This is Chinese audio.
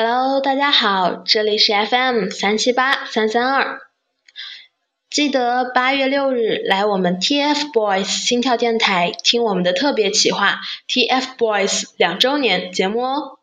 Hello，大家好，这里是 FM 三七八三三二。记得八月六日来我们 TFBOYS 心跳电台听我们的特别企划 TFBOYS 两周年节目哦。